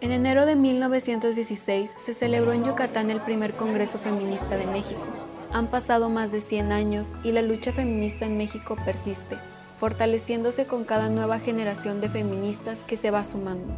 En enero de 1916 se celebró en Yucatán el primer Congreso Feminista de México. Han pasado más de 100 años y la lucha feminista en México persiste, fortaleciéndose con cada nueva generación de feministas que se va sumando.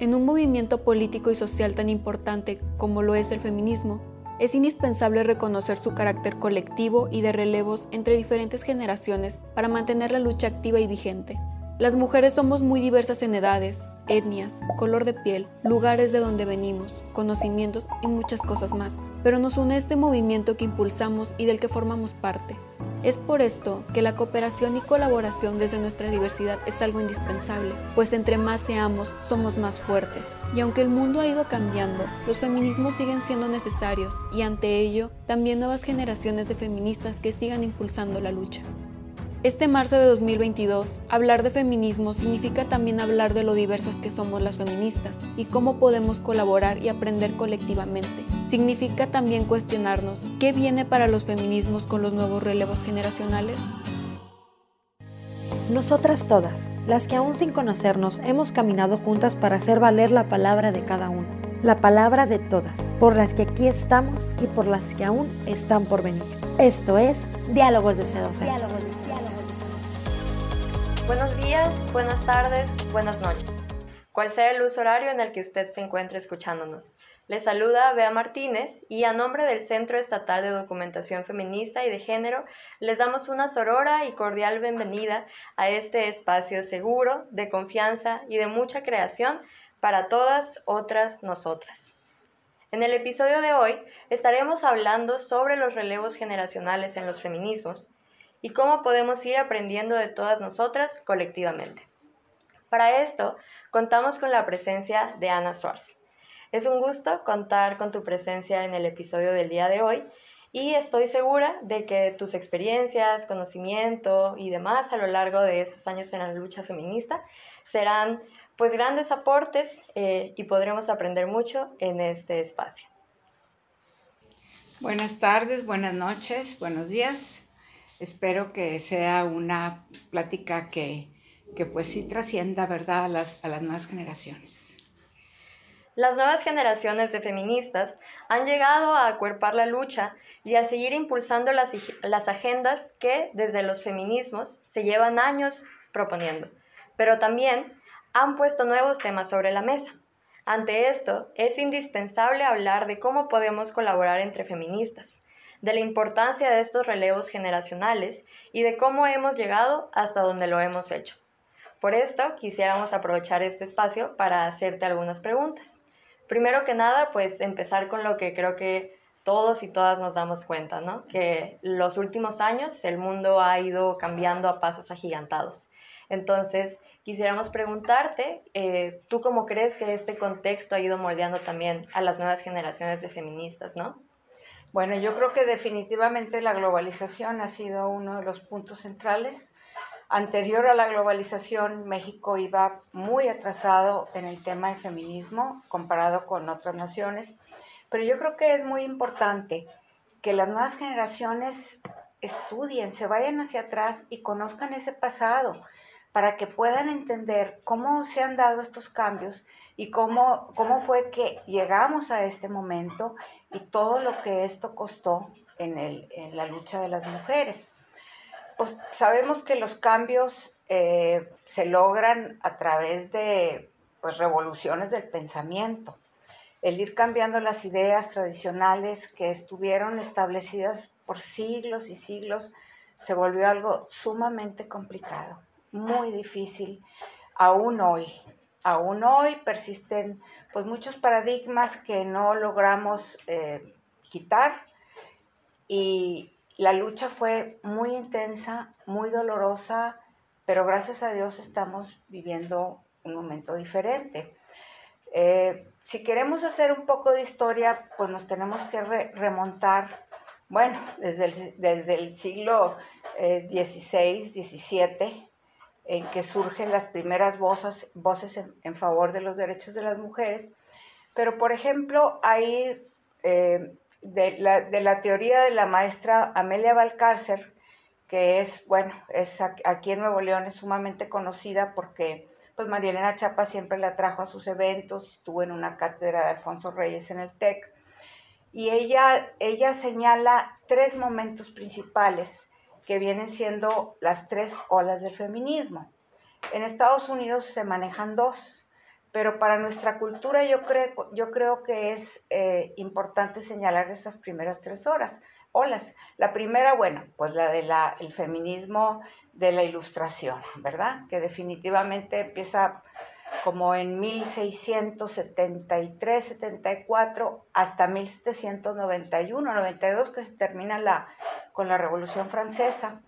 En un movimiento político y social tan importante como lo es el feminismo, es indispensable reconocer su carácter colectivo y de relevos entre diferentes generaciones para mantener la lucha activa y vigente. Las mujeres somos muy diversas en edades, etnias, color de piel, lugares de donde venimos, conocimientos y muchas cosas más, pero nos une este movimiento que impulsamos y del que formamos parte. Es por esto que la cooperación y colaboración desde nuestra diversidad es algo indispensable, pues entre más seamos, somos más fuertes. Y aunque el mundo ha ido cambiando, los feminismos siguen siendo necesarios y ante ello, también nuevas generaciones de feministas que sigan impulsando la lucha. Este marzo de 2022, hablar de feminismo significa también hablar de lo diversas que somos las feministas y cómo podemos colaborar y aprender colectivamente. Significa también cuestionarnos qué viene para los feminismos con los nuevos relevos generacionales. Nosotras todas, las que aún sin conocernos hemos caminado juntas para hacer valer la palabra de cada una, la palabra de todas, por las que aquí estamos y por las que aún están por venir. Esto es Diálogos de Sedosa. Buenos días, buenas tardes, buenas noches. Cual sea el uso horario en el que usted se encuentre escuchándonos. Le saluda Bea Martínez y a nombre del Centro Estatal de Documentación Feminista y de Género les damos una sorora y cordial bienvenida a este espacio seguro, de confianza y de mucha creación para todas otras nosotras. En el episodio de hoy estaremos hablando sobre los relevos generacionales en los feminismos y cómo podemos ir aprendiendo de todas nosotras colectivamente. Para esto, contamos con la presencia de Ana Suárez. Es un gusto contar con tu presencia en el episodio del día de hoy y estoy segura de que tus experiencias, conocimiento y demás a lo largo de estos años en la lucha feminista serán pues grandes aportes eh, y podremos aprender mucho en este espacio. Buenas tardes, buenas noches, buenos días. Espero que sea una plática que, pues sí trascienda, ¿verdad?, a las, a las nuevas generaciones. Las nuevas generaciones de feministas han llegado a acuerpar la lucha y a seguir impulsando las, las agendas que desde los feminismos se llevan años proponiendo, pero también han puesto nuevos temas sobre la mesa. Ante esto, es indispensable hablar de cómo podemos colaborar entre feministas, de la importancia de estos relevos generacionales y de cómo hemos llegado hasta donde lo hemos hecho. Por esto, quisiéramos aprovechar este espacio para hacerte algunas preguntas. Primero que nada, pues empezar con lo que creo que todos y todas nos damos cuenta, ¿no? Que los últimos años el mundo ha ido cambiando a pasos agigantados. Entonces, quisiéramos preguntarte, eh, ¿tú cómo crees que este contexto ha ido moldeando también a las nuevas generaciones de feministas, ¿no? Bueno, yo creo que definitivamente la globalización ha sido uno de los puntos centrales. Anterior a la globalización, México iba muy atrasado en el tema del feminismo comparado con otras naciones, pero yo creo que es muy importante que las nuevas generaciones estudien, se vayan hacia atrás y conozcan ese pasado para que puedan entender cómo se han dado estos cambios y cómo, cómo fue que llegamos a este momento y todo lo que esto costó en, el, en la lucha de las mujeres. Pues sabemos que los cambios eh, se logran a través de pues, revoluciones del pensamiento, el ir cambiando las ideas tradicionales que estuvieron establecidas por siglos y siglos se volvió algo sumamente complicado, muy difícil, aún hoy aún hoy persisten pues muchos paradigmas que no logramos eh, quitar y la lucha fue muy intensa, muy dolorosa, pero gracias a Dios estamos viviendo un momento diferente. Eh, si queremos hacer un poco de historia, pues nos tenemos que remontar, bueno, desde el, desde el siglo XVI, eh, XVII, en que surgen las primeras voces, en, favor de los derechos de las mujeres. Pero, por ejemplo, hay eh, de, la, teoría de la maestra Amelia Valcárcer, que es, bueno, es aquí en Nuevo León es sumamente conocida porque pues María Elena Chapa siempre la trajo a sus eventos, estuvo en una cátedra de Alfonso Reyes en el TEC, y ella, ella señala tres momentos principales que vienen siendo las tres olas del feminismo. En Estados Unidos se manejan dos, pero para nuestra cultura yo creo, yo creo que es eh, importante señalar esas primeras tres horas, olas. La primera, bueno, pues la del el feminismo de la ilustración, ¿verdad? Que definitivamente empieza como en 1673, 74 hasta 1791, 92 que se termina la, con la Revolución Francesa.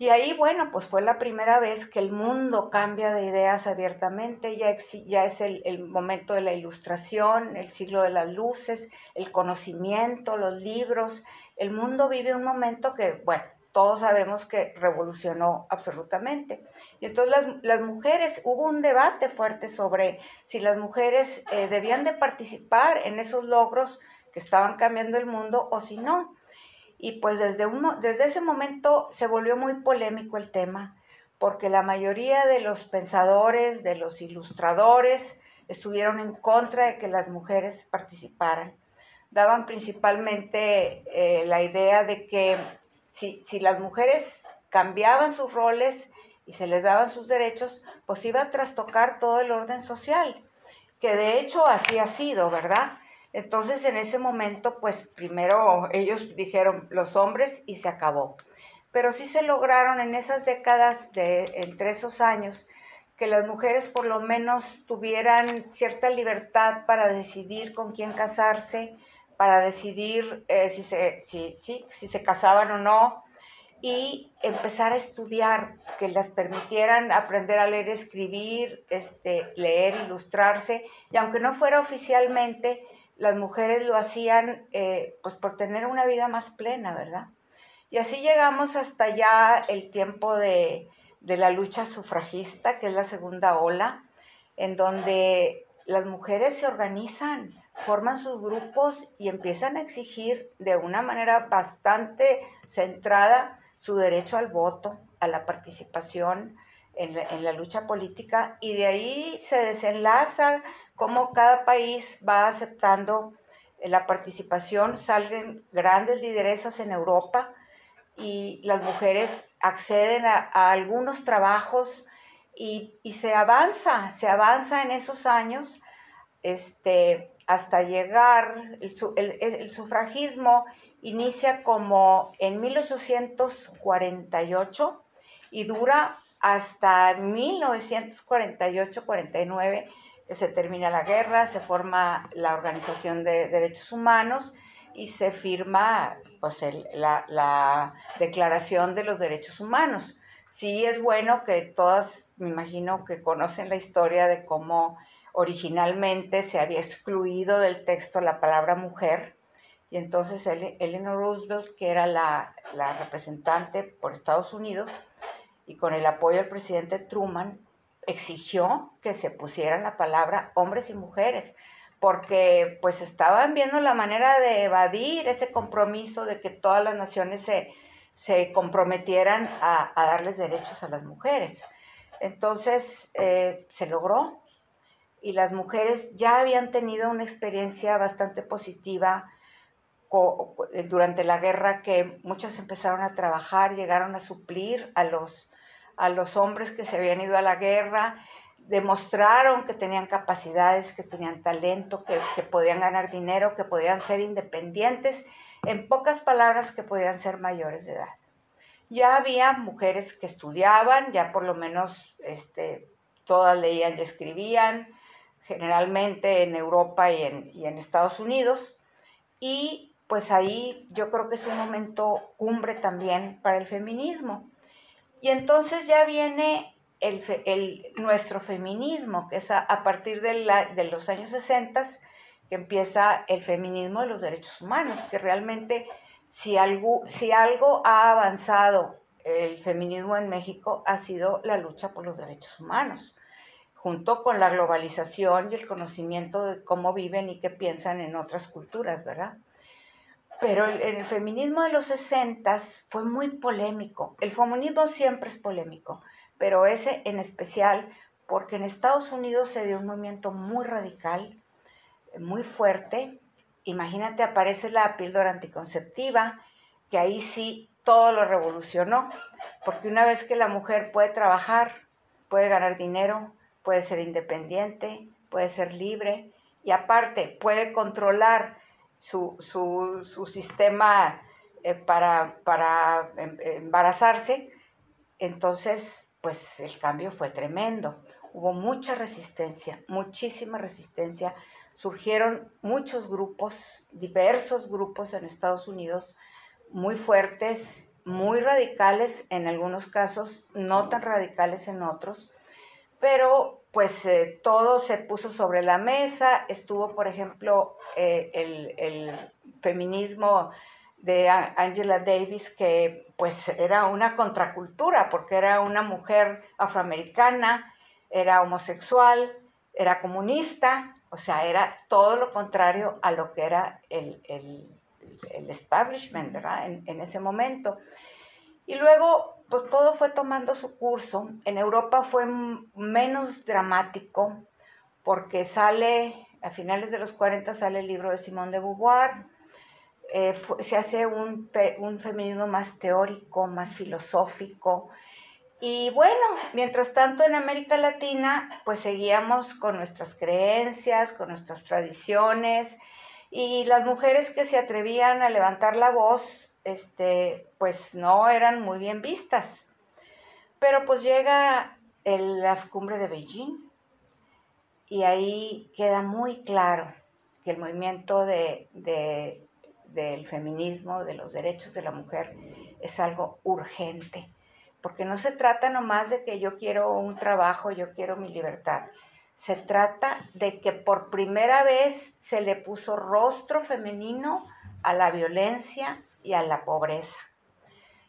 Y ahí, bueno, pues fue la primera vez que el mundo cambia de ideas abiertamente, ya, ya es el, el, momento de la ilustración, el siglo de las luces, el conocimiento, los libros. El mundo vive un momento que, bueno, todos sabemos que revolucionó absolutamente. Y entonces las, mujeres, hubo un debate fuerte sobre si las mujeres eh, debían de participar en esos logros que estaban cambiando el mundo o si no. Y pues desde, un, desde ese momento se volvió muy polémico el tema, porque la mayoría de los pensadores, de los ilustradores, estuvieron en contra de que las mujeres participaran. Daban principalmente eh, la idea de que si, si las mujeres cambiaban sus roles y se les daban sus derechos, pues iba a trastocar todo el orden social, que de hecho así ha sido, ¿verdad? Entonces en ese momento, pues primero ellos dijeron los hombres y se acabó. Pero sí se lograron en esas décadas, de, entre esos años, que las mujeres por lo menos tuvieran cierta libertad para decidir con quién casarse, para decidir eh, si, se, si, si se casaban o no, y empezar a estudiar, que las permitieran aprender a leer, escribir, este, leer, ilustrarse, y aunque no fuera oficialmente, las mujeres lo hacían eh, pues por tener una vida más plena, ¿verdad? Y así llegamos hasta ya el tiempo de, de la lucha sufragista, que es la segunda ola, en donde las mujeres se organizan, forman sus grupos y empiezan a exigir de una manera bastante centrada su derecho al voto, a la participación en la, lucha política y de ahí se desenlaza cómo cada país va aceptando la participación, salen grandes lideresas en Europa y las mujeres acceden a, algunos trabajos y, se avanza, se avanza en esos años este, hasta llegar el, sufragismo inicia como en 1848 y dura hasta 1948-49 que se termina la guerra, se forma la Organización de Derechos Humanos y se firma pues, la, la, Declaración de los Derechos Humanos. Sí es bueno que todas, me imagino que conocen la historia de cómo originalmente se había excluido del texto la palabra mujer y entonces Eleanor Roosevelt, que era la, representante por Estados Unidos, y con el apoyo del presidente Truman, exigió que se pusieran la palabra hombres y mujeres, porque pues estaban viendo la manera de evadir ese compromiso de que todas las naciones se, se comprometieran a, darles derechos a las mujeres. Entonces eh, se logró y las mujeres ya habían tenido una experiencia bastante positiva eh, durante la guerra que muchas empezaron a trabajar, llegaron a suplir a los, a los hombres que se habían ido a la guerra, demostraron que tenían capacidades, que tenían talento, que, que podían ganar dinero, que podían ser independientes, en pocas palabras que podían ser mayores de edad. Ya había mujeres que estudiaban, ya por lo menos este, todas leían y escribían, generalmente en Europa y en, y en Estados Unidos, y pues ahí yo creo que es un momento cumbre también para el feminismo. Y entonces ya viene el, nuestro feminismo, que es a, partir de, la, de, los años 60 que empieza el feminismo de los derechos humanos, que realmente si algo, si algo ha avanzado el feminismo en México ha sido la lucha por los derechos humanos, junto con la globalización y el conocimiento de cómo viven y qué piensan en otras culturas, ¿verdad? Pero en el feminismo de los 60 fue muy polémico. El feminismo siempre es polémico, pero ese en especial porque en Estados Unidos se dio un movimiento muy radical, muy fuerte. Imagínate, aparece la píldora anticonceptiva, que ahí sí todo lo revolucionó, porque una vez que la mujer puede trabajar, puede ganar dinero, puede ser independiente, puede ser libre y aparte puede controlar su, sistema eh, para, para em, embarazarse, entonces pues el cambio fue tremendo. Hubo mucha resistencia, muchísima resistencia. Surgieron muchos grupos, diversos grupos en Estados Unidos, muy fuertes, muy radicales en algunos casos, no tan radicales en otros, pero pues eh, todo se puso sobre la mesa, estuvo por ejemplo eh, el, feminismo de Angela Davis, que pues era una contracultura, porque era una mujer afroamericana, era homosexual, era comunista, o sea, era todo lo contrario a lo que era el, establishment, ¿verdad? En, en, ese momento. Y luego pues todo fue tomando su curso. En Europa fue menos dramático porque sale, a finales de los 40 sale el libro de Simone de Beauvoir, eh, se hace un, un, feminismo más teórico, más filosófico. Y bueno, mientras tanto en América Latina, pues seguíamos con nuestras creencias, con nuestras tradiciones, y las mujeres que se atrevían a levantar la voz este, pues no eran muy bien vistas. Pero pues llega la cumbre de Beijing y ahí queda muy claro que el movimiento de, del feminismo, de los derechos de la mujer, es algo urgente, porque no se trata nomás de que yo quiero un trabajo, yo quiero mi libertad. Se trata de que por primera vez se le puso rostro femenino a la violencia, y a la pobreza.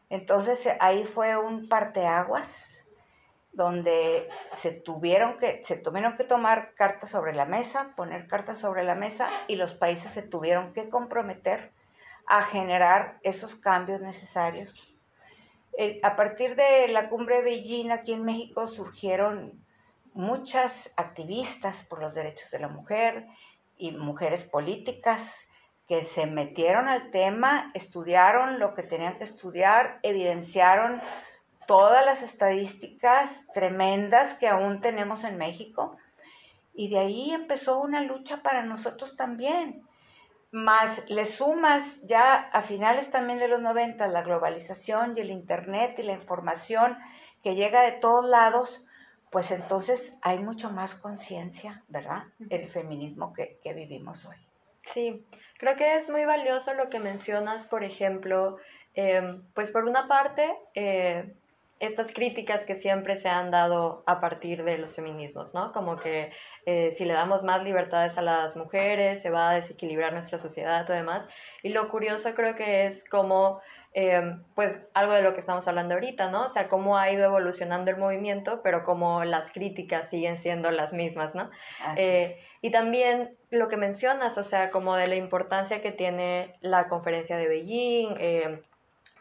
Entonces ahí fue un parteaguas donde se tuvieron que, se tuvieron que tomar cartas sobre la mesa, poner cartas sobre la mesa y los países se tuvieron que comprometer a generar esos cambios necesarios. Eh, a partir de la cumbre de Beijing aquí en México surgieron muchas activistas por los derechos de la mujer y mujeres políticas que se metieron al tema, estudiaron lo que tenían que estudiar, evidenciaron todas las estadísticas tremendas que aún tenemos en México. Y de ahí empezó una lucha para nosotros también. Más le sumas ya a finales también de los 90 la globalización y el Internet y la información que llega de todos lados, pues entonces hay mucho más conciencia, ¿verdad? El feminismo que, que vivimos hoy. Sí, creo que es muy valioso lo que mencionas, por ejemplo, em, pues por una parte, eh, estas críticas que siempre se han dado a partir de los feminismos, ¿no? Como que eh, si le damos más libertades a las mujeres, se va a desequilibrar nuestra sociedad y demás. Y lo curioso creo que es como, em, pues, algo de lo que estamos hablando ahorita, ¿no? O sea, cómo ha ido evolucionando el movimiento, pero como las críticas siguen siendo las mismas, ¿no? Eh, y también lo que mencionas, o sea, como de la importancia que tiene la conferencia de Beijing, em,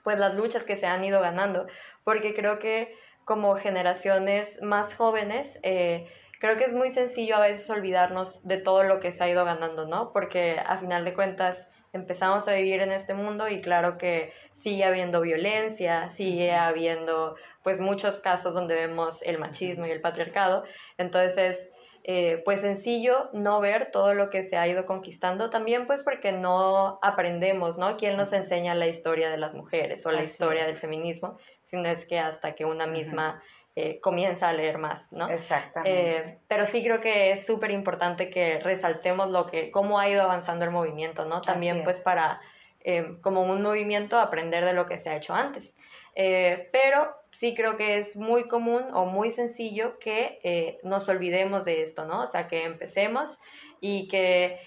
pues las luchas que se han ido ganando, porque creo que como generaciones más jóvenes, eh, creo que es muy sencillo a veces olvidarnos de todo lo que se ha ido ganando, ¿no? Porque a final de cuentas empezamos a vivir en este mundo y claro que sigue habiendo violencia, sigue habiendo pues muchos casos donde vemos el machismo y el patriarcado, entonces eh, pues sencillo no ver todo lo que se ha ido conquistando también pues porque no aprendemos, ¿no? ¿Quién nos enseña la historia de las mujeres o la historia del feminismo? Sino es que hasta que una misma eh, comienza a leer más, ¿no? Exactamente. Eh, pero sí creo que es súper importante que resaltemos lo que, cómo ha ido avanzando el movimiento, ¿no? También pues para, como un movimiento, aprender de lo que se ha hecho antes. pero sí creo que es muy común o muy sencillo que eh, nos olvidemos de esto, ¿no? O sea, que empecemos y que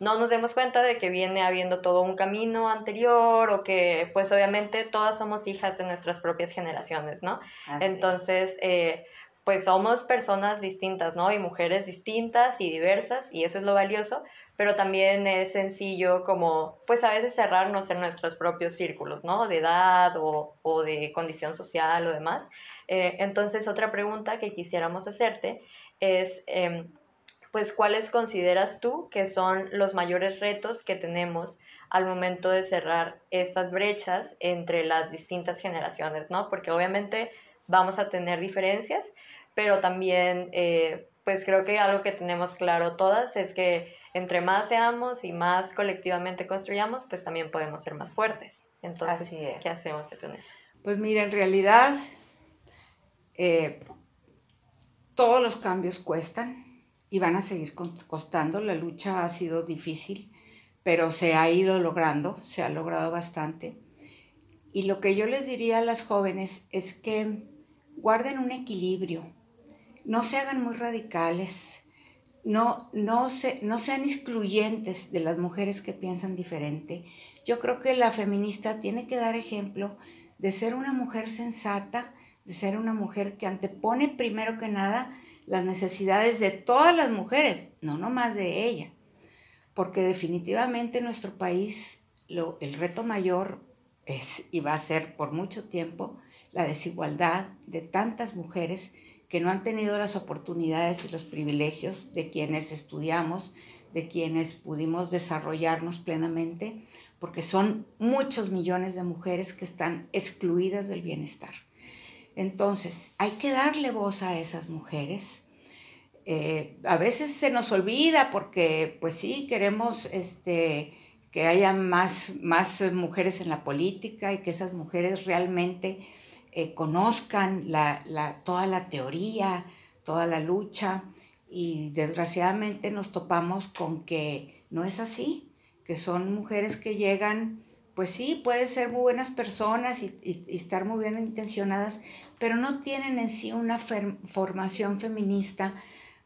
no nos demos cuenta de que viene habiendo todo un camino anterior o que pues obviamente todas somos hijas de nuestras propias generaciones, ¿no? Entonces, eh, pues somos personas distintas, ¿no? Y mujeres distintas y diversas, y eso es lo valioso, pero también es sencillo como, pues a veces cerrarnos en nuestros propios círculos, ¿no? De edad o, o de condición social o demás. Eh, entonces, otra pregunta que quisiéramos hacerte es, em, pues, ¿cuáles consideras tú que son los mayores retos que tenemos al momento de cerrar estas brechas entre las distintas generaciones, ¿no? Porque obviamente vamos a tener diferencias, pero también, eh, pues creo que algo que tenemos claro todas es que entre más seamos y más colectivamente construyamos, pues también podemos ser más fuertes. Entonces, ¿qué hacemos con eso? Pues mira, en realidad eh, todos los cambios cuestan y van a seguir costando. La lucha ha sido difícil, pero se ha ido logrando, se ha logrado bastante. Y lo que yo les diría a las jóvenes es que guarden un equilibrio, no se hagan muy radicales, no, no, se, no sean excluyentes de las mujeres que piensan diferente. Yo creo que la feminista tiene que dar ejemplo de ser una mujer sensata, de ser una mujer que antepone primero que nada las necesidades de todas las mujeres, no nomás de ella, porque definitivamente en nuestro país lo, el reto mayor es y va a ser por mucho tiempo la desigualdad de tantas mujeres que no han tenido las oportunidades y los privilegios de quienes estudiamos, de quienes pudimos desarrollarnos plenamente, porque son muchos millones de mujeres que están excluidas del bienestar. Entonces, hay que darle voz a esas mujeres. Eh, a veces se nos olvida porque, pues sí, queremos este, que haya más, más mujeres en la política y que esas mujeres realmente eh, conozcan toda la teoría, toda la lucha y desgraciadamente nos topamos con que no es así, que son mujeres que llegan, pues sí, pueden ser muy buenas personas y estar muy bien intencionadas, pero no tienen en sí una formación feminista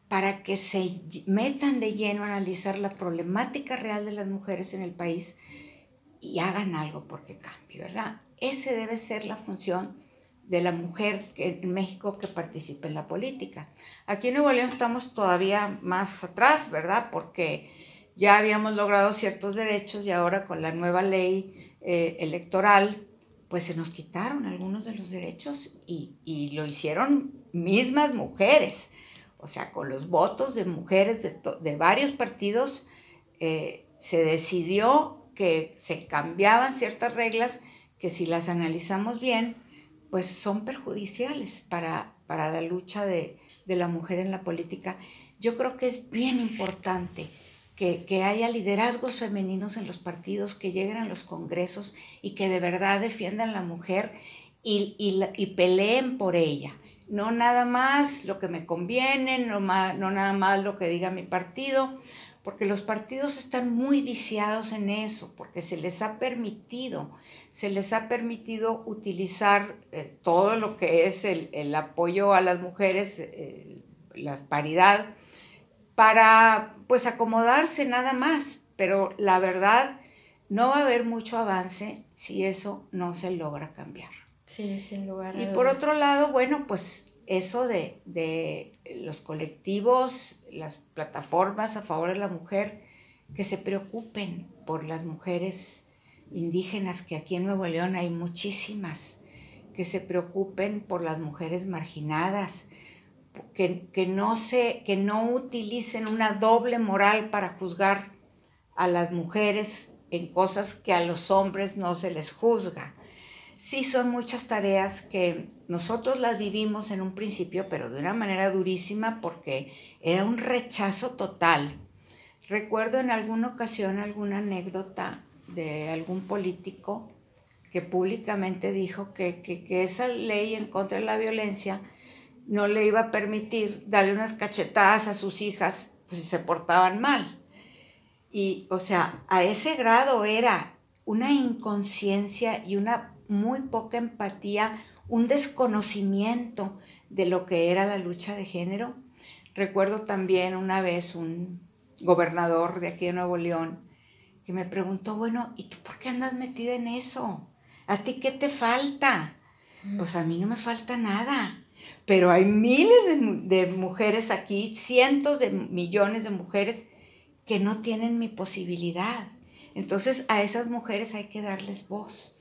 para que se metan de lleno a analizar la problemática real de las mujeres en el país y hagan algo porque cambie, ¿verdad? Ese debe ser la función de la mujer en México que participe en la política. Aquí en Nuevo León estamos todavía más atrás, ¿verdad? Porque ya habíamos logrado ciertos derechos y ahora con la nueva ley eh, electoral pues se nos quitaron algunos de los derechos y, lo hicieron mismas mujeres, o sea, con los votos de mujeres de, varios partidos, eh, se decidió que se cambiaban ciertas reglas que si las analizamos bien, pues son perjudiciales para, para la lucha de, de la mujer en la política. Yo creo que es bien importante que, haya liderazgos femeninos en los partidos, que lleguen a los congresos y que de verdad defiendan la mujer y, y, peleen por ella. No nada más lo que me conviene, no, no nada más lo que diga mi partido, porque los partidos están muy viciados en eso, porque se les ha permitido, se les ha permitido utilizar eh, todo lo que es el, apoyo a las mujeres, eh, la paridad, para pues acomodarse nada más, pero la verdad no va a haber mucho avance si eso no se logra cambiar. Sí, sin lugar Y por otro lado, bueno, pues eso de, de los colectivos, las plataformas a favor de la mujer, que se preocupen por las mujeres indígenas, que aquí en Nuevo León hay muchísimas, que se preocupen por las mujeres marginadas, que, no se, que no utilicen una doble moral para juzgar a las mujeres en cosas que a los hombres no se les juzga. Sí son muchas tareas que nosotros las vivimos en un principio, pero de una manera durísima porque era un rechazo total. Recuerdo en alguna ocasión alguna anécdota de algún político que públicamente dijo que, que esa ley en contra de la violencia no le iba a permitir darle unas cachetadas a sus hijas pues, si se portaban mal. Y, o sea, a ese grado era una inconsciencia y una muy poca empatía, un desconocimiento de lo que era la lucha de género. Recuerdo también una vez un gobernador de aquí de Nuevo León que me preguntó, bueno, ¿y tú por qué andas metida en eso? ¿A ti qué te falta? Pues a mí no me falta nada pero hay miles de, mujeres aquí, cientos de millones de mujeres que no tienen mi posibilidad. Entonces a esas mujeres hay que darles voz.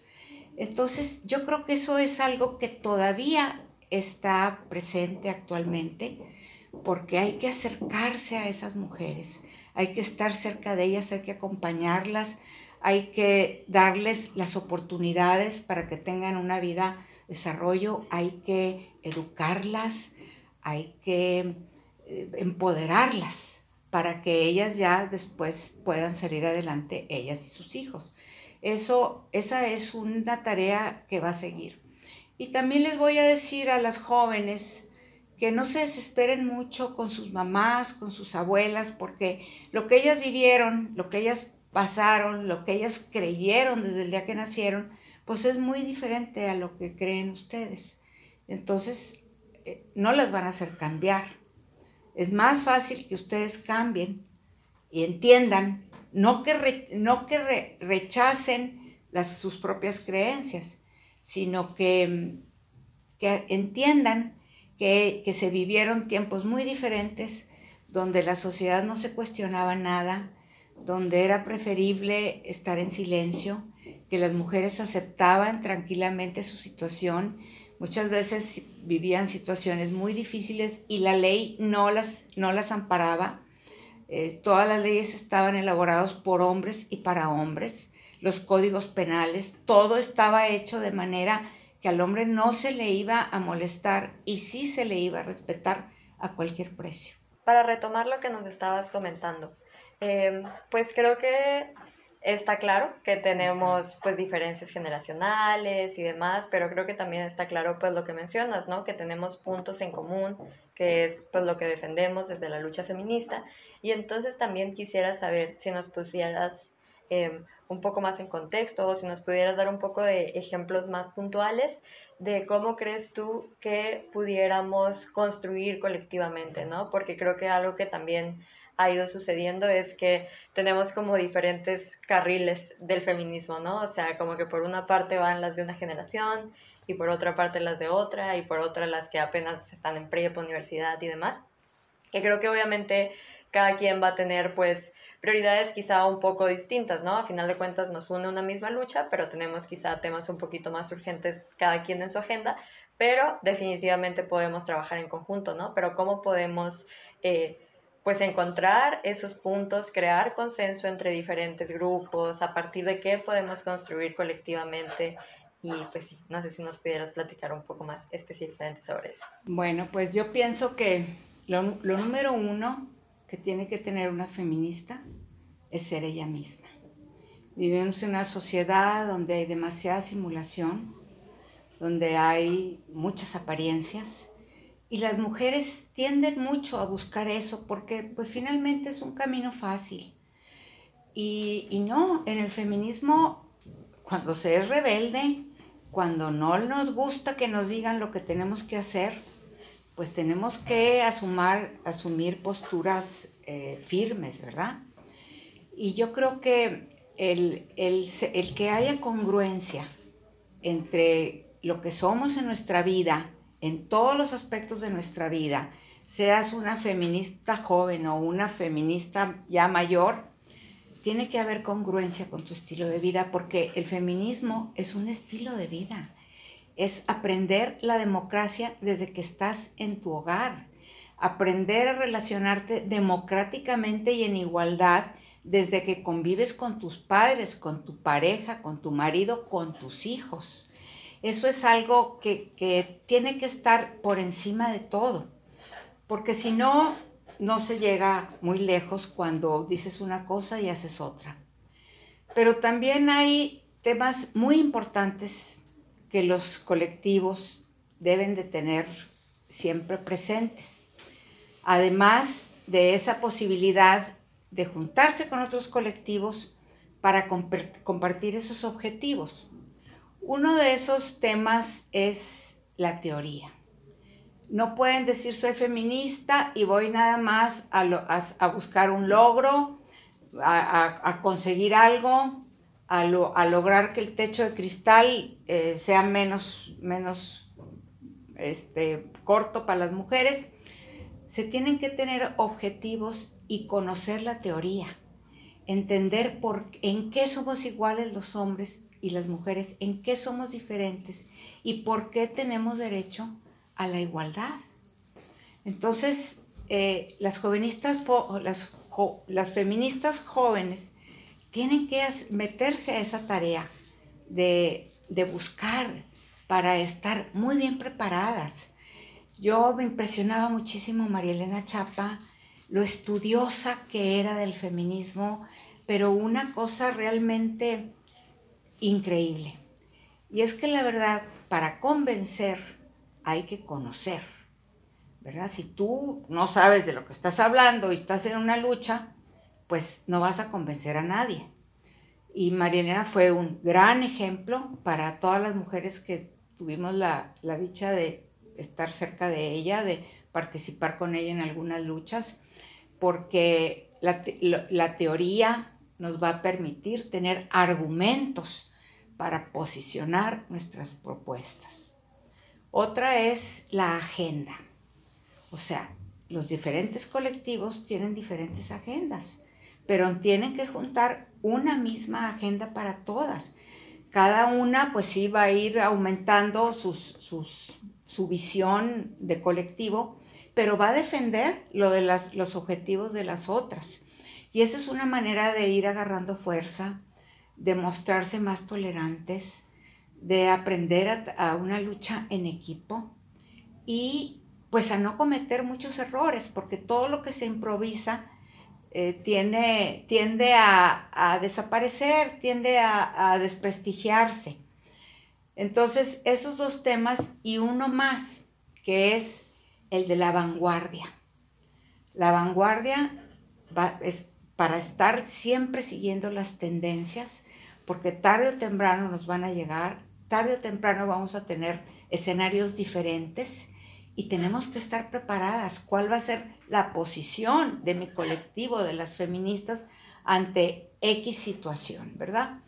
Entonces yo creo que eso es algo que todavía está presente actualmente porque hay que acercarse a esas mujeres, hay que estar cerca de ellas, hay que acompañarlas, hay que darles las oportunidades para que tengan una vida desarrollo, hay que educarlas, hay que eh, empoderarlas para que ellas ya después puedan salir adelante, ellas y sus hijos. Eso, esa es una tarea que va a seguir. Y también les voy a decir a las jóvenes que no se desesperen mucho con sus mamás, con sus abuelas, porque lo que ellas vivieron, lo que ellas pasaron, lo que ellas creyeron desde el día que nacieron, pues es muy diferente a lo que creen ustedes. Entonces, eh, no las van a hacer cambiar. Es más fácil que ustedes cambien y entiendan, no que, no que rechacen las, sus propias creencias, sino que, que entiendan que, que se vivieron tiempos muy diferentes, donde la sociedad no se cuestionaba nada, donde era preferible estar en silencio, que las mujeres aceptaban tranquilamente su situación. Muchas veces vivían situaciones muy difíciles y la ley no las, no las amparaba. Eh, todas las leyes estaban elaboradas por hombres y para hombres. Los códigos penales, todo estaba hecho de manera que al hombre no se le iba a molestar y sí se le iba a respetar a cualquier precio. Para retomar lo que nos estabas comentando, Em, pues creo que está claro que tenemos pues diferencias generacionales y demás, pero creo que también está claro pues lo que mencionas, ¿no? Que tenemos puntos en común, que es pues lo que defendemos desde la lucha feminista. Y entonces también quisiera saber si nos pusieras em, un poco más en contexto o si nos pudieras dar un poco de ejemplos más puntuales de cómo crees tú que pudiéramos construir colectivamente, ¿no? Porque creo que algo que también ha ido sucediendo es que tenemos como diferentes carriles del feminismo, ¿no? O sea, como que por una parte van las de una generación y por otra parte las de otra y por otra las que apenas están en prepa, universidad y demás. Que creo que obviamente cada quien va a tener pues prioridades quizá un poco distintas, ¿no? A final de cuentas nos une una misma lucha, pero tenemos quizá temas un poquito más urgentes cada quien en su agenda, pero definitivamente podemos trabajar en conjunto, ¿no? Pero ¿cómo podemos eh, pues encontrar esos puntos, crear consenso entre diferentes grupos, a partir de qué podemos construir colectivamente. Y pues sí, no sé si nos pudieras platicar un poco más específicamente sobre eso. Bueno, pues yo pienso que lo, número uno que tiene que tener una feminista es ser ella misma. Vivimos en una sociedad donde hay demasiada simulación, donde hay muchas apariencias y las mujeres tienden mucho a buscar eso porque pues finalmente es un camino fácil. Y, y no, en el feminismo, cuando se es rebelde, cuando no nos gusta que nos digan lo que tenemos que hacer, pues tenemos que asumar, asumir posturas eh, firmes, ¿verdad? Y yo creo que el, el, el que haya congruencia entre lo que somos en nuestra vida, en todos los aspectos de nuestra vida, seas una feminista joven o una feminista ya mayor, tiene que haber congruencia con tu estilo de vida porque el feminismo es un estilo de vida. Es aprender la democracia desde que estás en tu hogar, aprender a relacionarte democráticamente y en igualdad desde que convives con tus padres, con tu pareja, con tu marido, con tus hijos. Eso es algo que, tiene que estar por encima de todo porque si no, no se llega muy lejos cuando dices una cosa y haces otra. Pero también hay temas muy importantes que los colectivos deben de tener siempre presentes. Además de esa posibilidad de juntarse con otros colectivos para compartir esos objetivos. Uno de esos temas es la teoría. No pueden decir soy feminista y voy nada más a, buscar un logro, a, conseguir algo, a, lograr que el techo de cristal eh, sea menos, menos este, corto para las mujeres, se tienen que tener objetivos y conocer la teoría, entender por, en qué somos iguales los hombres y las mujeres, en qué somos diferentes y por qué tenemos derecho a la igualdad. Entonces, eh, las, las, feministas jóvenes tienen que meterse a esa tarea de, de buscar para estar muy bien preparadas. Yo me impresionaba muchísimo María Elena Chapa, lo estudiosa que era del feminismo, pero una cosa realmente increíble. Y es que la verdad, para convencer hay que conocer, ¿verdad? Si tú no sabes de lo que estás hablando y estás en una lucha, pues no vas a convencer a nadie. Y Marianera fue un gran ejemplo para todas las mujeres que tuvimos la, dicha de estar cerca de ella, de participar con ella en algunas luchas, porque la, la teoría nos va a permitir tener argumentos para posicionar nuestras propuestas. Otra es la agenda. O sea, los diferentes colectivos tienen diferentes agendas pero tienen que juntar una misma agenda para todas. Cada una pues sí va a ir aumentando su visión de colectivo, pero va a defender lo de los objetivos de las otras. Y esa es una manera de ir agarrando fuerza, de mostrarse más tolerantes, de aprender a, una lucha en equipo y pues a no cometer muchos errores, porque todo lo que se improvisa eh, tiende, a, desaparecer, tiende a, desprestigiarse. Entonces, esos dos temas y uno más, que es el de la vanguardia. La vanguardia es para estar siempre siguiendo las tendencias, porque tarde o temprano nos van a llegar, tarde o temprano vamos a tener escenarios diferentes y tenemos que estar preparadas. ¿Cuál va a ser la posición de mi colectivo, de las feministas, ante X situación, verdad?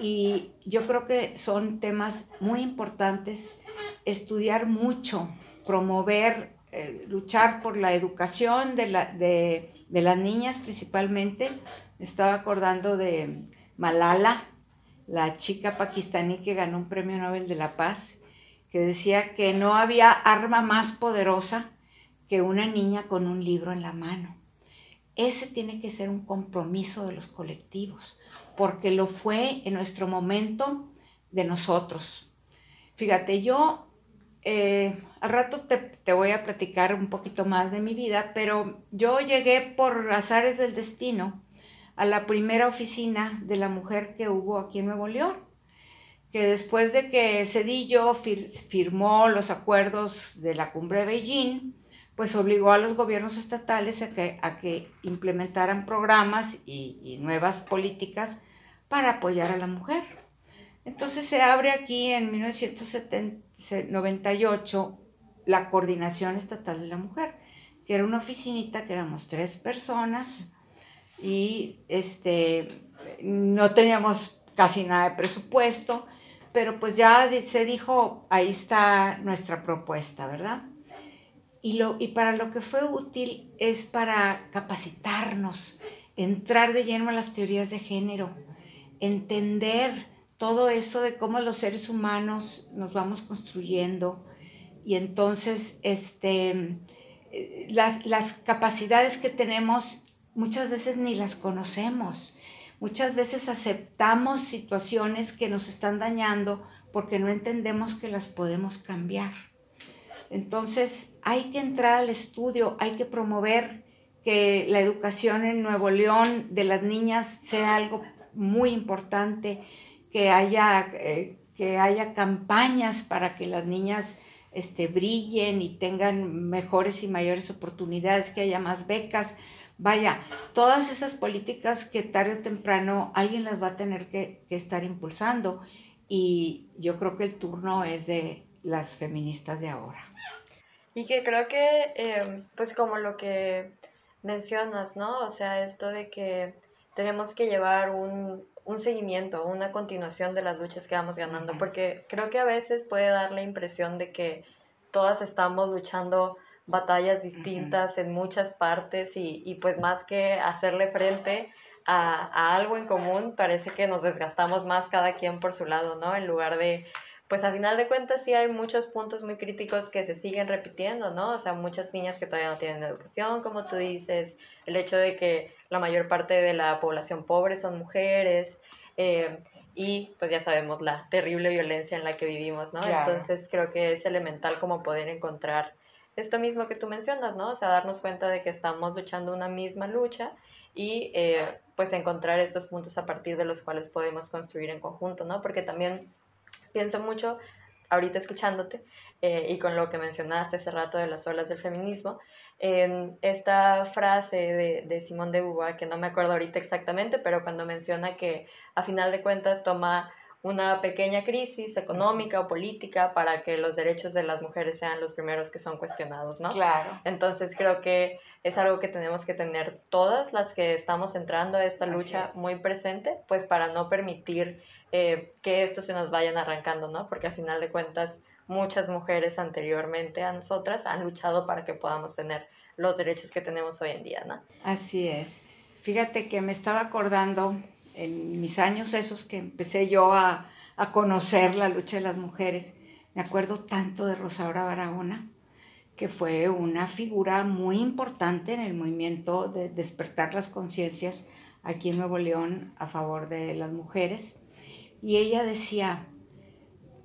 Y yo creo que son temas muy importantes, estudiar mucho, promover, eh, luchar por la educación de, la, de, de las niñas principalmente. Estaba acordando de Malala, la chica pakistaní que ganó un premio Nobel de la Paz que decía que no había arma más poderosa que una niña con un libro en la mano. Ese tiene que ser un compromiso de los colectivos, porque lo fue en nuestro momento de nosotros. Fíjate, yo eh, al rato te, te, voy a platicar un poquito más de mi vida, pero yo llegué por azares del destino a la primera oficina de la mujer que hubo aquí en Nuevo León que después de que Cedillo firmó los acuerdos de la cumbre de Beijing, pues obligó a los gobiernos estatales a que, implementaran programas y, nuevas políticas para apoyar a la mujer. Entonces se abre aquí en 1998 la Coordinación Estatal de la Mujer, que era una oficinita que éramos tres personas y este, no teníamos casi nada de presupuesto pero pues ya se dijo, ahí está nuestra propuesta, ¿verdad? Y, lo, y para lo que fue útil es para capacitarnos, entrar de lleno a las teorías de género, entender todo eso de cómo los seres humanos nos vamos construyendo y entonces este, las, las capacidades que tenemos muchas veces ni las conocemos Muchas veces aceptamos situaciones que nos están dañando porque no entendemos que las podemos cambiar. Entonces hay que entrar al estudio, hay que promover que la educación en Nuevo León de las niñas sea algo muy importante, que haya, eh, que haya campañas para que las niñas este, brillen y tengan mejores y mayores oportunidades, que haya más becas, Vaya, todas esas políticas que tarde o temprano alguien las va a tener que, estar impulsando y yo creo que el turno es de las feministas de ahora. Y que creo que, em, pues como lo que mencionas, ¿no? O sea, esto de que tenemos que llevar un, un seguimiento, una continuación de las luchas que vamos ganando, porque creo que a veces puede dar la impresión de que todas estamos luchando batallas distintas en muchas partes y, y, pues más que hacerle frente a, a, algo en común, parece que nos desgastamos más cada quien por su lado, ¿no? En lugar de, pues a final de cuentas sí hay muchos puntos muy críticos que se siguen repitiendo, ¿no? O sea, muchas niñas que todavía no tienen educación, como tú dices, el hecho de que la mayor parte de la población pobre son mujeres. Eh, y pues ya sabemos la terrible violencia en la que vivimos, ¿no? Entonces creo que es elemental como poder encontrar esto mismo que tú mencionas, ¿no? O sea, darnos cuenta de que estamos luchando una misma lucha y eh, pues encontrar estos puntos a partir de los cuales podemos construir en conjunto, ¿no? Porque también pienso mucho, ahorita escuchándote, eh, y con lo que mencionaste hace rato de las olas del feminismo, en esta frase de, de Simón de Beauvoir, que no me acuerdo ahorita exactamente, pero cuando menciona que a final de cuentas toma una pequeña crisis económica o política para que los derechos de las mujeres sean los primeros que son cuestionados, ¿no? Claro. Entonces creo que es algo que tenemos que tener todas las que estamos entrando a esta lucha muy presente, pues para no permitir eh, que esto se nos vayan arrancando, ¿no? Porque a final de cuentas muchas mujeres anteriormente a nosotras han luchado para que podamos tener los derechos que tenemos hoy en día, ¿no? Así es. Fíjate que me estaba acordando en mis años esos que empecé yo a, a conocer la lucha de las mujeres, me acuerdo tanto de Rosaura Barahona, que fue una figura muy importante en el movimiento de despertar las conciencias aquí en Nuevo León a favor de las mujeres. Y ella decía,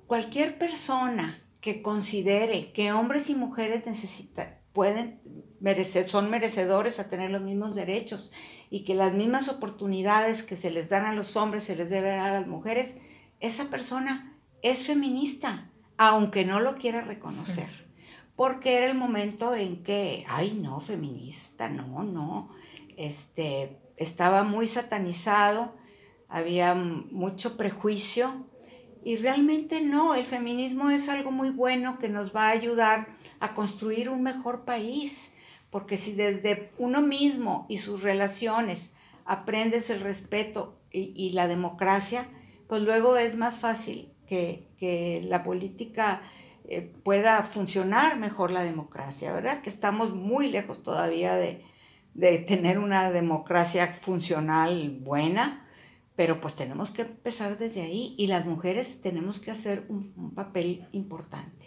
cualquier persona que considere que hombres y mujeres necesitan, pueden merecer, son merecedores a tener los mismos derechos y que las mismas oportunidades que se les dan a los hombres se les debe dar a las mujeres, esa persona es feminista, aunque no lo quiera reconocer. Porque era el momento en que, ay, no, feminista, no, no, este, estaba muy satanizado, había mucho prejuicio y realmente no, el feminismo es algo muy bueno que nos va a ayudar a construir un mejor país, porque si desde uno mismo y sus relaciones aprendes el respeto y, la democracia, pues luego es más fácil que, la política eh, pueda funcionar mejor la democracia, ¿verdad? Que estamos muy lejos todavía de, tener una democracia funcional buena, pero pues tenemos que empezar desde ahí y las mujeres tenemos que hacer un, papel importante.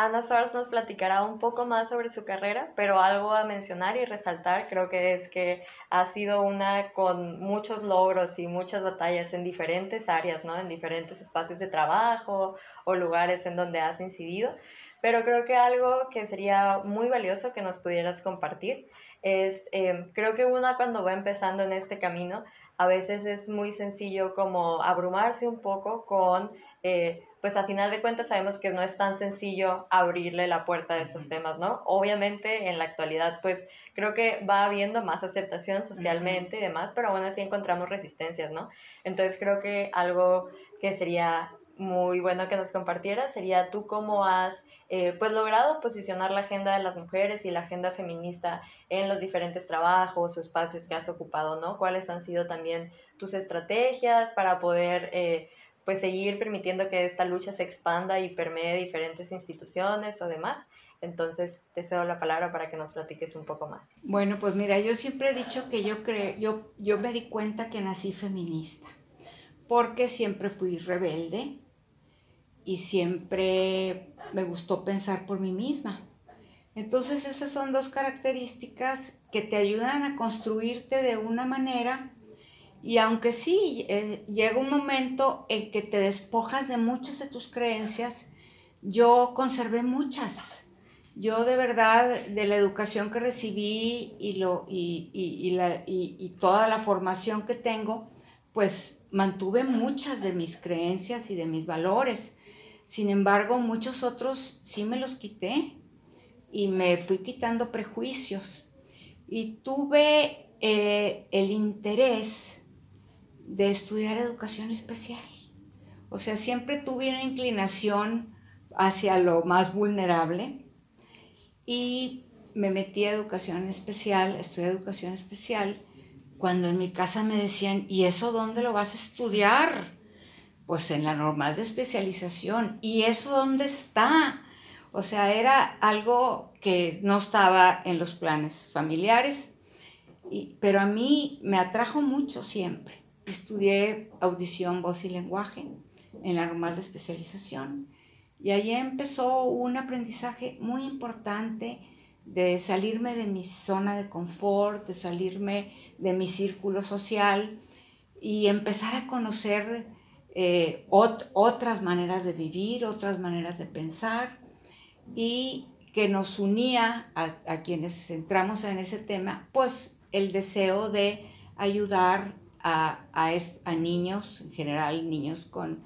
Ana Suárez nos platicará un poco más sobre su carrera, pero algo a mencionar y resaltar creo que es que ha sido una con muchos logros y muchas batallas en diferentes áreas, ¿no? En diferentes espacios de trabajo o lugares en donde has incidido. Pero creo que algo que sería muy valioso que nos pudieras compartir es, eh, creo que una cuando va empezando en este camino a veces es muy sencillo como abrumarse un poco con, eh, pues a final de cuentas sabemos que no es tan sencillo abrirle la puerta a estos temas, ¿no? Obviamente en la actualidad pues creo que va habiendo más aceptación socialmente y demás, pero aún así encontramos resistencias, ¿no? Entonces creo que algo que sería muy bueno que nos compartieras sería tú cómo has eh, pues logrado posicionar la agenda de las mujeres y la agenda feminista en los diferentes trabajos o espacios que has ocupado, ¿no? ¿Cuáles han sido también tus estrategias para poder eh, pues seguir permitiendo que esta lucha se expanda y permee diferentes instituciones o demás? Entonces te cedo la palabra para que nos platiques un poco más. Bueno, pues mira, yo siempre he dicho que yo creo, yo, yo me di cuenta que nací feminista, porque siempre fui rebelde, y siempre me gustó pensar por mí misma. Entonces esas son dos características que te ayudan a construirte de una manera y aunque sí eh, llega un momento en que te despojas de muchas de tus creencias, yo conservé muchas. Yo de verdad, de la educación que recibí y, lo, y, y, la, y toda la formación que tengo, pues mantuve muchas de mis creencias y de mis valores. Sin embargo, muchos otros sí me los quité y me fui quitando prejuicios y tuve eh, el interés de estudiar educación especial. O sea, siempre tuve una inclinación hacia lo más vulnerable y me metí a educación especial, estudié educación especial, cuando en mi casa me decían, ¿y eso dónde lo vas a estudiar? pues en la normal de especialización. ¿Y eso dónde está? O sea, era algo que no estaba en los planes familiares, pero a mí me atrajo mucho siempre. Estudié audición, voz y lenguaje en la normal de especialización. Y allí empezó un aprendizaje muy importante de salirme de mi zona de confort, de salirme de mi círculo social y empezar a conocer eh, otras maneras de vivir, otras maneras de pensar y que nos unía a, quienes entramos en ese tema, pues el deseo de ayudar a, a, niños, en general niños con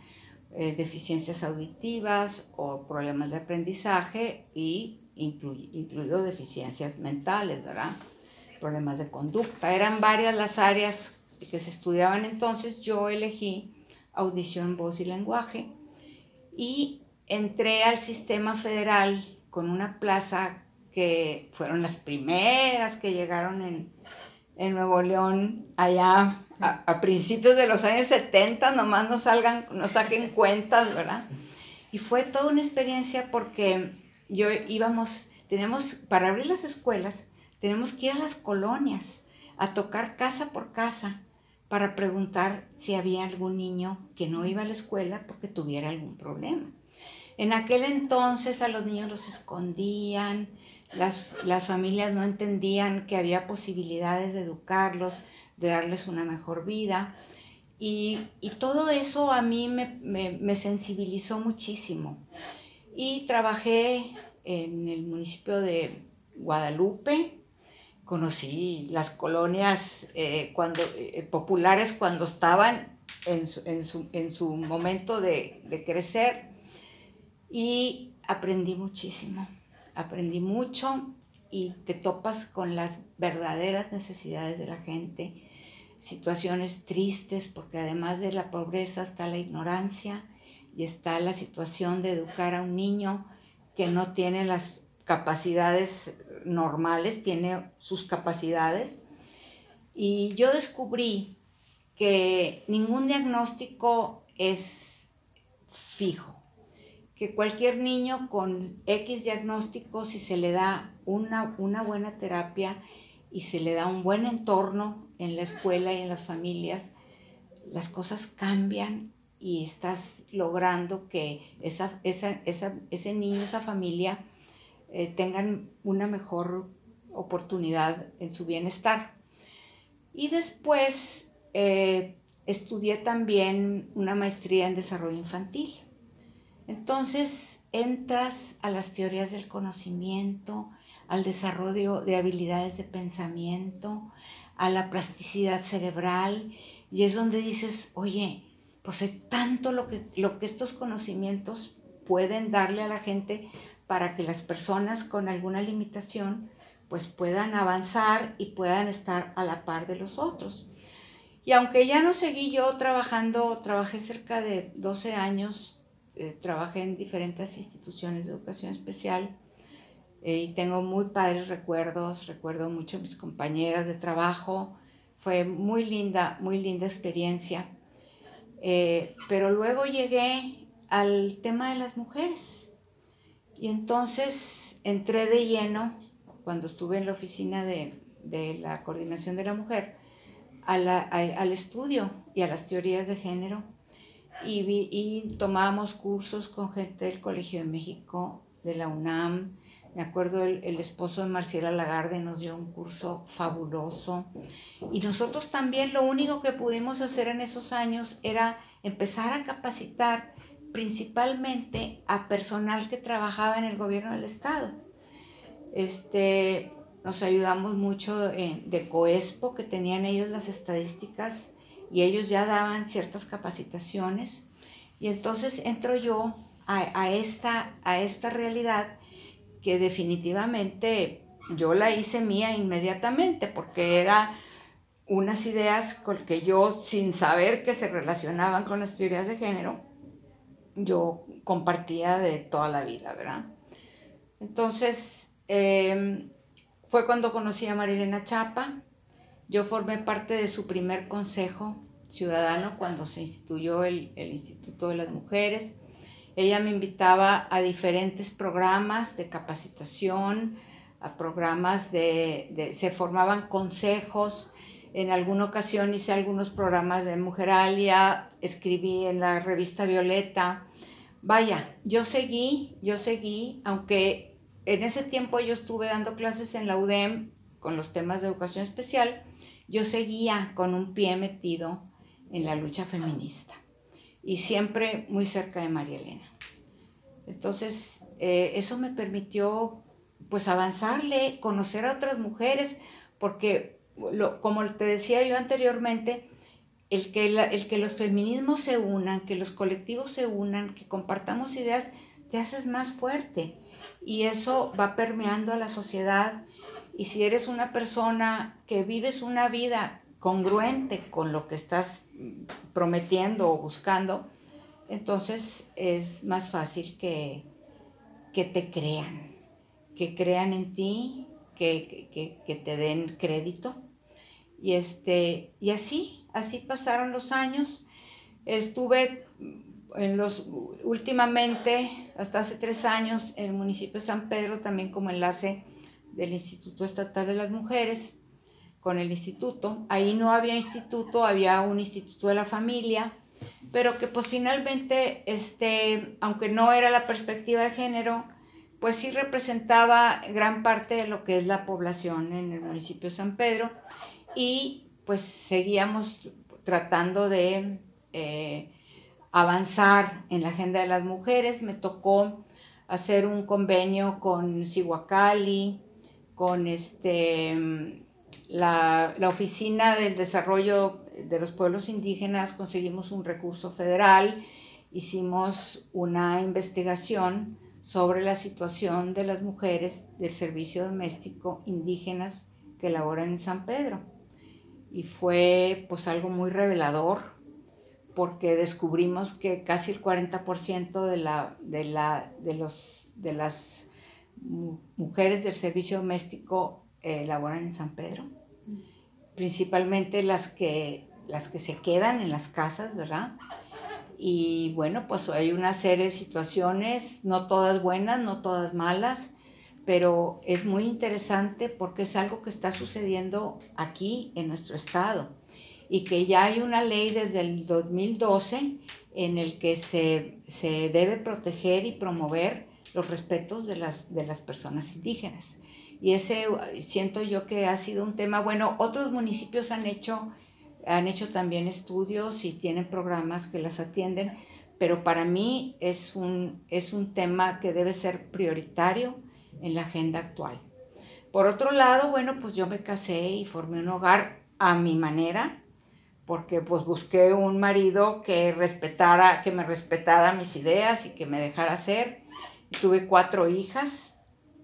eh, deficiencias auditivas o problemas de aprendizaje y incluido deficiencias mentales, ¿verdad? Problemas de conducta. Eran varias las áreas que se estudiaban entonces. Yo elegí audición, voz y lenguaje y entré al sistema federal con una plaza que fueron las primeras que llegaron en, en Nuevo León, allá a, principios de los años 70, nomás nos salgan, nos saquen cuentas, ¿verdad? Y fue toda una experiencia porque yo íbamos, tenemos, para abrir las escuelas, tenemos que ir a las colonias, a tocar casa por casa, para preguntar si había algún niño que no iba a la escuela porque tuviera algún problema. En aquel entonces a los niños los escondían, las, las, familias no entendían que había posibilidades de educarlos, de darles una mejor vida. Y, y todo eso a mí me, me, sensibilizó muchísimo. Y trabajé en el municipio de Guadalupe, conocí las colonias eh, cuando, eh, populares cuando estaban en su, en su, en su momento de, de crecer y aprendí muchísimo aprendí mucho y te topas con las verdaderas necesidades de la gente, situaciones tristes, porque además de la pobreza está la ignorancia y está la situación de educar a un niño que no tiene las capacidades normales, tiene sus capacidades. Y yo descubrí que ningún diagnóstico es fijo que cualquier niño con X diagnóstico, si se le da una, una buena terapia y se le da un buen entorno en la escuela y en las familias, las cosas cambian y estás logrando que esa, ese niño, esa familia, eh, tengan una mejor oportunidad en su bienestar. Y después eh, estudié también una maestría en desarrollo infantil. Entonces entras a las teorías del conocimiento, al desarrollo de habilidades de pensamiento, a la plasticidad cerebral, y es donde dices, oye, pues es tanto lo que, lo que estos conocimientos pueden darle a la gente para que las personas con alguna limitación pues puedan avanzar y puedan estar a la par de los otros. Y aunque ya no seguí yo trabajando, trabajé cerca de 12 años eh, trabajé en diferentes instituciones de educación especial eh, y tengo muy padres recuerdos, recuerdo mucho a mis compañeras de trabajo, fue muy linda, muy linda experiencia. Eh, pero luego llegué al tema de las mujeres y entonces entré de lleno, cuando estuve en la oficina de, de la coordinación de la mujer, al estudio y a las teorías de género y, y tomábamos cursos con gente del Colegio de México, de la UNAM. Me acuerdo el, esposo de Marciela Lagarde nos dio un curso fabuloso. Y nosotros también lo único que pudimos hacer en esos años era empezar a capacitar principalmente a personal que trabajaba en el gobierno del Estado. Este, nos ayudamos mucho de Coespo, que tenían ellos las estadísticas y ellos ya daban ciertas capacitaciones y entonces entro yo a, esta, a esta realidad que definitivamente yo la hice mía inmediatamente porque era unas ideas con que yo sin saber que se relacionaban con las teorías de género, yo compartía de toda la vida, ¿verdad? Entonces, em, fue cuando conocí a Marilena Chapa, yo formé parte de su primer consejo ciudadano cuando se instituyó el, Instituto de las Mujeres ella me invitaba a diferentes programas de capacitación, a programas de, se formaban consejos. En alguna ocasión hice algunos programas de Mujeralia, escribí en la revista Violeta. Vaya, yo seguí, yo seguí, aunque en ese tiempo yo estuve dando clases en la UDEM con los temas de educación especial, yo seguía con un pie metido en la lucha feminista y siempre muy cerca de María Elena. Entonces, eh, eso me permitió pues avanzarle, conocer a otras mujeres, porque como te decía yo anteriormente, el que, el que los feminismos se unan, que los colectivos se unan, que compartamos ideas, te haces más fuerte. Y eso va permeando a la sociedad. Y si eres una persona que vives una vida congruente con lo que estás prometiendo o buscando, entonces es más fácil que, que te crean, que crean en ti, que, que, te den crédito. Y, este, y así, así pasaron los años. Estuve en los, últimamente, hasta hace tres años, en el municipio de San Pedro, también como enlace del Instituto Estatal de las Mujeres con el instituto. Ahí no había instituto, había un instituto de la familia, pero que pues finalmente, este, aunque no era la perspectiva de género, pues sí representaba gran parte de lo que es la población en el municipio de San Pedro y pues seguíamos tratando de eh, avanzar en la agenda de las mujeres. Me tocó hacer un convenio con Sihuacali, con este la, Oficina del Desarrollo de los Pueblos Indígenas conseguimos un recurso federal, hicimos una investigación sobre la situación de las mujeres del servicio doméstico indígenas que laboran en San Pedro. Y fue pues algo muy revelador porque descubrimos que casi el 40% de, la, de, la, de, los, de las mujeres del servicio doméstico eh, laboran en San Pedro principalmente las que, las que se quedan en las casas, ¿verdad? Y bueno, pues hay una serie de situaciones, no todas buenas, no todas malas, pero es muy interesante porque es algo que está sucediendo aquí en nuestro estado y que ya hay una ley desde el 2012 en el que se, se debe proteger y promover los respetos de las, de las personas indígenas y ese siento yo que ha sido un tema, bueno, otros municipios han hecho, han hecho también estudios y tienen programas que las atienden, pero para mí es un, es un tema que debe ser prioritario en la agenda actual. Por otro lado, bueno, pues yo me casé y formé un hogar a mi manera, porque pues busqué un marido que respetara, que me respetara mis ideas y que me dejara ser. Tuve cuatro hijas,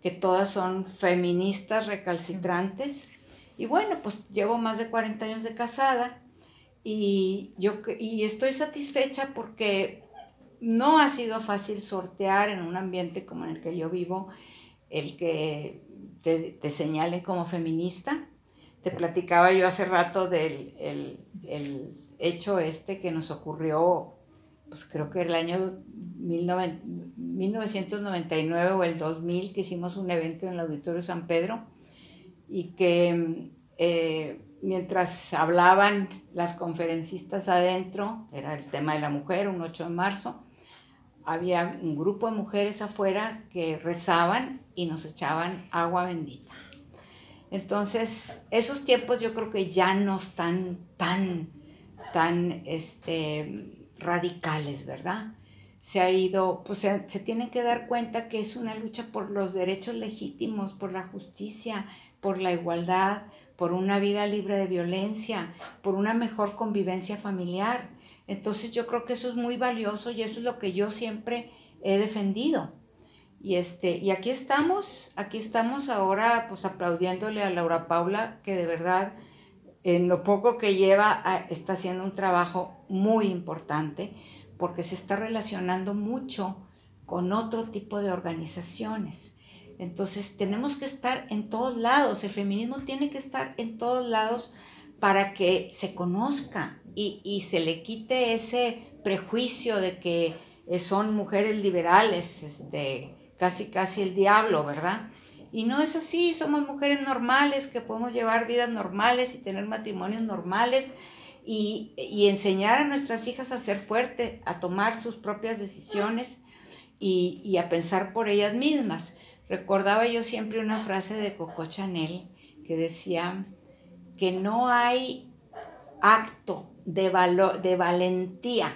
que todas son feministas recalcitrantes. Y bueno, pues llevo más de 40 años de casada y, yo, y estoy satisfecha porque no ha sido fácil sortear en un ambiente como en el que yo vivo el que te, te como feminista. Te platicaba yo hace rato del el, el hecho este que nos ocurrió pues creo que el año 1999 o el 2000 que hicimos un evento en el Auditorio San Pedro y que eh, mientras hablaban las conferencistas adentro, era el tema de la mujer, un 8 de marzo, había un grupo de mujeres afuera que rezaban y nos echaban agua bendita. Entonces, esos tiempos yo creo que ya no están tan, tan, este, radicales, ¿verdad? Se ha ido, pues se, tienen que dar cuenta que es una lucha por los derechos legítimos, por la justicia, por la igualdad, por una vida libre de violencia, por una mejor convivencia familiar. Entonces yo creo que eso es muy valioso y eso es lo que yo siempre he defendido. Y, este, y aquí estamos, aquí estamos ahora pues aplaudiéndole a Laura Paula, que de verdad en lo poco que lleva está haciendo un trabajo muy importante porque se está relacionando mucho con otro tipo de organizaciones. Entonces tenemos que estar en todos lados, el feminismo tiene que estar en todos lados para que se conozca y, se le quite ese prejuicio de que eh, son mujeres liberales, este, casi casi el diablo, ¿verdad? Y no es así, somos mujeres normales que podemos llevar vidas normales y tener matrimonios normales y, enseñar a nuestras hijas a ser fuertes, a tomar sus propias decisiones y, y, a pensar por ellas mismas. Recordaba yo siempre una frase de Coco Chanel que decía que no hay acto de, de valentía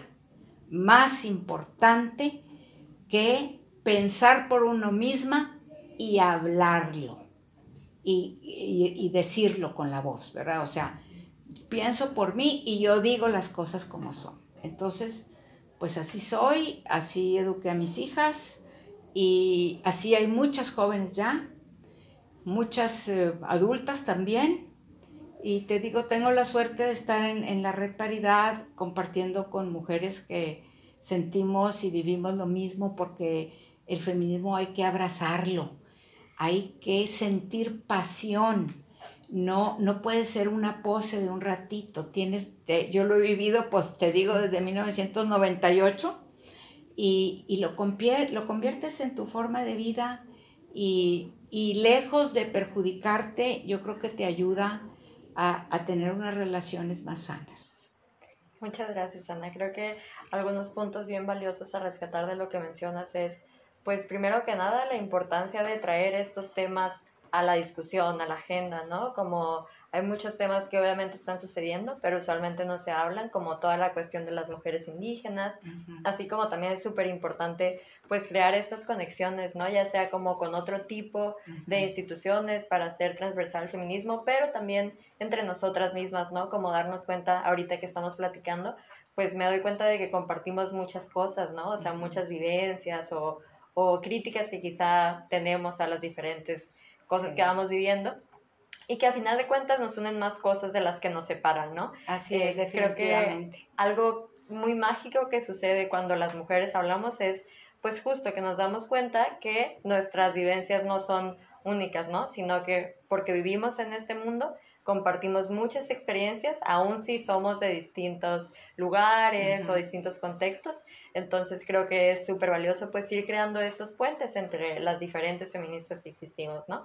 más importante que pensar por uno misma y hablarlo y, decirlo con la voz, ¿verdad? O sea, pienso por mí y yo digo las cosas como son. Entonces, pues así soy, así eduqué a mis hijas y así hay muchas jóvenes ya, muchas eh, adultas también. Y te digo, tengo la suerte de estar en, en la red Paridad compartiendo con mujeres que sentimos y vivimos lo mismo porque el feminismo hay que abrazarlo, hay que sentir pasión. No, no puede ser una pose de un ratito. Tienes, yo lo he vivido, pues te digo, desde 1998 y, y lo, lo conviertes en tu forma de vida y, y, lejos de perjudicarte, yo creo que te ayuda a, a tener unas relaciones más sanas. Muchas gracias, Ana. Creo que algunos puntos bien valiosos a rescatar de lo que mencionas es pues primero que nada la importancia de traer estos temas a la discusión, a la agenda, ¿no? Como hay muchos temas que obviamente están sucediendo, pero usualmente no se hablan, como toda la cuestión de las mujeres indígenas, así como también es súper importante pues crear estas conexiones, ¿no? Ya sea como con otro tipo de instituciones para hacer transversal el feminismo, pero también entre nosotras mismas, ¿no? Como darnos cuenta ahorita que estamos platicando, pues me doy cuenta de que compartimos muchas cosas, ¿no? O sea, muchas vivencias o o críticas que quizá tenemos a las diferentes cosas que vamos viviendo y que a final de cuentas nos unen más cosas de las que nos separan, ¿no? Así es, eh, Creo que algo muy mágico que sucede cuando las mujeres hablamos es, pues justo que nos damos cuenta que nuestras vivencias no son únicas, ¿no? Sino que porque vivimos en este mundo, compartimos muchas experiencias, aun si somos de distintos lugares o distintos contextos. Entonces creo que es súper valioso pues ir creando estos puentes entre las diferentes feministas que existimos, ¿no?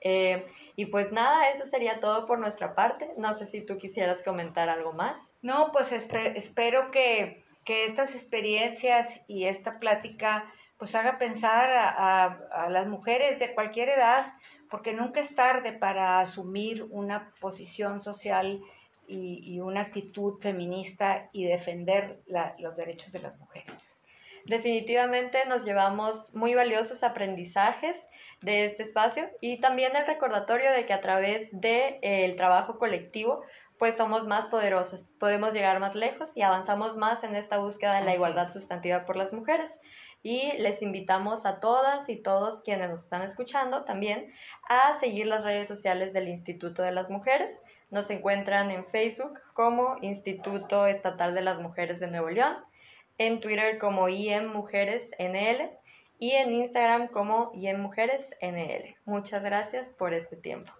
Eh, y pues nada, eso sería todo por nuestra parte. No sé si tú quisieras comentar algo más. No, pues espero que, que, estas experiencias y esta plática pues haga pensar a, a las mujeres de cualquier edad porque nunca es tarde para asumir una posición social y, una actitud feminista y defender los derechos de las mujeres. Definitivamente nos llevamos muy valiosos aprendizajes de este espacio y también el recordatorio de que a través del de, trabajo colectivo pues somos más poderosas, podemos llegar más lejos y avanzamos más en esta búsqueda de la igualdad sustantiva por las mujeres y les invitamos a todas y todos quienes nos están escuchando también a seguir las redes sociales del Instituto de las Mujeres. Nos encuentran en Facebook como Instituto Estatal de las Mujeres de Nuevo León, en Twitter como IEM Mujeres y en Instagram como IEM Mujeres. Muchas gracias por este tiempo.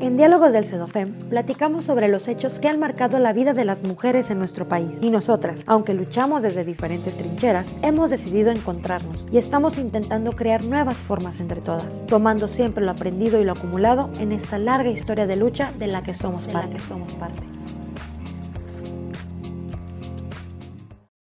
En Diálogos del CEDOFEM platicamos sobre los hechos que han marcado la vida de las mujeres en nuestro país. Y nosotras, aunque luchamos desde diferentes trincheras, hemos decidido encontrarnos y estamos intentando crear nuevas formas entre todas, tomando siempre lo aprendido y lo acumulado en esta larga historia de lucha de la que somos, parte. La que somos parte.